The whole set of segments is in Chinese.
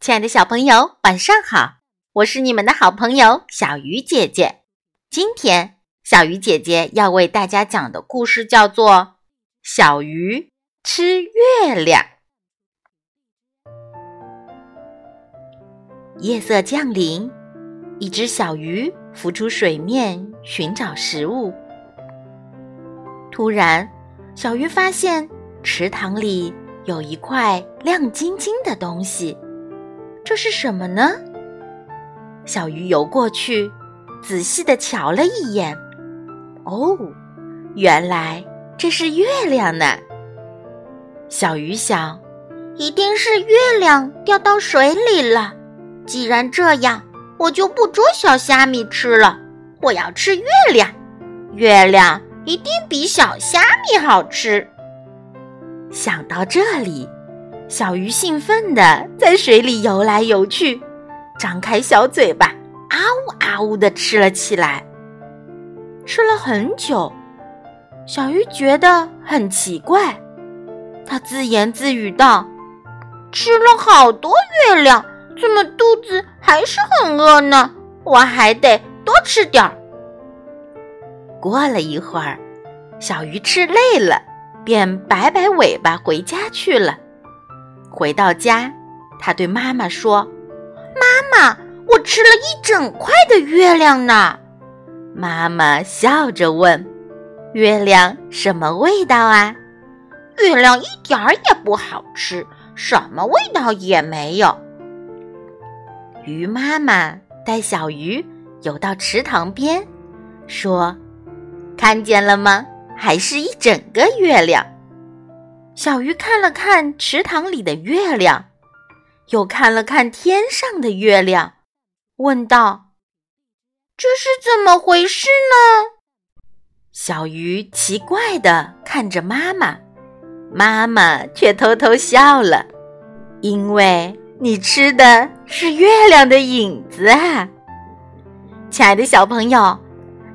亲爱的小朋友，晚上好！我是你们的好朋友小鱼姐姐。今天，小鱼姐姐要为大家讲的故事叫做《小鱼吃月亮》。夜色降临，一只小鱼浮出水面寻找食物。突然，小鱼发现池塘里有一块亮晶晶的东西。这是什么呢？小鱼游过去，仔细的瞧了一眼。哦，原来这是月亮呢。小鱼想，一定是月亮掉到水里了。既然这样，我就不捉小虾米吃了，我要吃月亮。月亮一定比小虾米好吃。想到这里。小鱼兴奋地在水里游来游去，张开小嘴巴，啊呜啊呜地吃了起来。吃了很久，小鱼觉得很奇怪，它自言自语道：“吃了好多月亮，怎么肚子还是很饿呢？我还得多吃点儿。”过了一会儿，小鱼吃累了，便摆摆尾巴回家去了。回到家，他对妈妈说：“妈妈，我吃了一整块的月亮呢。”妈妈笑着问：“月亮什么味道啊？”“月亮一点儿也不好吃，什么味道也没有。”鱼妈妈带小鱼游到池塘边，说：“看见了吗？还是一整个月亮。”小鱼看了看池塘里的月亮，又看了看天上的月亮，问道：“这是怎么回事呢？”小鱼奇怪地看着妈妈，妈妈却偷偷笑了，因为你吃的是月亮的影子啊！亲爱的小朋友，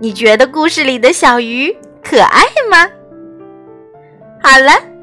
你觉得故事里的小鱼可爱吗？好了。